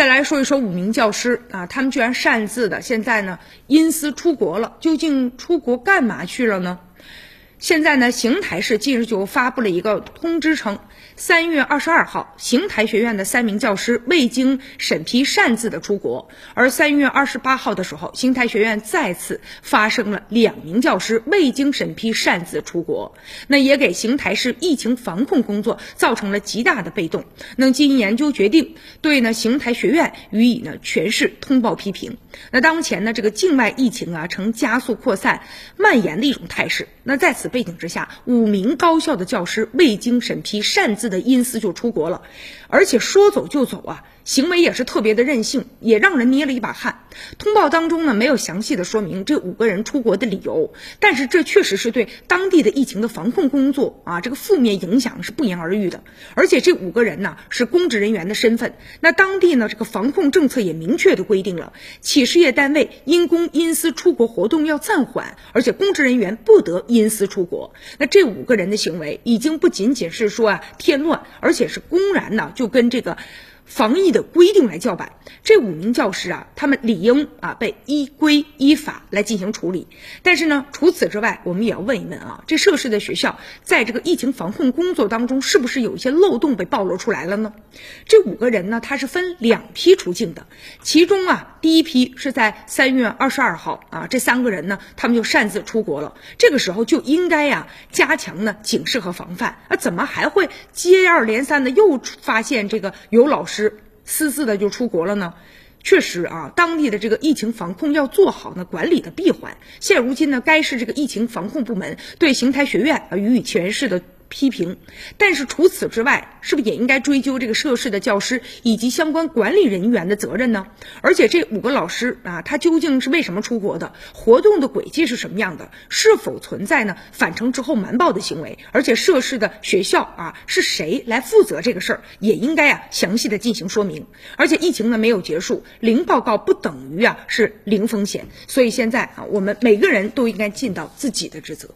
再来说一说五名教师啊，他们居然擅自的现在呢因私出国了，究竟出国干嘛去了呢？现在呢，邢台市近日就发布了一个通知称。三月二十二号，邢台学院的三名教师未经审批擅自的出国，而三月二十八号的时候，邢台学院再次发生了两名教师未经审批擅自出国，那也给邢台市疫情防控工作造成了极大的被动。那经研究决定，对呢邢台学院予以呢全市通报批评。那当前呢这个境外疫情啊呈加速扩散蔓延的一种态势。那在此背景之下，五名高校的教师未经审批擅自。的因私就出国了，而且说走就走啊。行为也是特别的任性，也让人捏了一把汗。通报当中呢，没有详细的说明这五个人出国的理由，但是这确实是对当地的疫情的防控工作啊，这个负面影响是不言而喻的。而且这五个人呢是公职人员的身份，那当地呢这个防控政策也明确的规定了，企事业单位因公因私出国活动要暂缓，而且公职人员不得因私出出国。那这五个人的行为已经不仅仅是说啊添乱，而且是公然呢就跟这个。防疫的规定来叫板，这五名教师啊，他们理应啊被依规依法来进行处理。但是呢，除此之外，我们也要问一问啊，这涉事的学校在这个疫情防控工作当中，是不是有一些漏洞被暴露出来了呢？这五个人呢，他是分两批出境的，其中啊，第一批是在三月二十二号啊，这三个人呢，他们就擅自出国了。这个时候就应该呀，加强呢警示和防范啊，怎么还会接二连三的又发现这个有老师师？私自的就出国了呢？确实啊，当地的这个疫情防控要做好呢，管理的闭环。现如今呢，该市这个疫情防控部门对邢台学院啊予以全市的。批评，但是除此之外，是不是也应该追究这个涉事的教师以及相关管理人员的责任呢？而且这五个老师啊，他究竟是为什么出国的？活动的轨迹是什么样的？是否存在呢返程之后瞒报的行为？而且涉事的学校啊，是谁来负责这个事儿？也应该啊详细的进行说明。而且疫情呢没有结束，零报告不等于啊是零风险。所以现在啊，我们每个人都应该尽到自己的职责。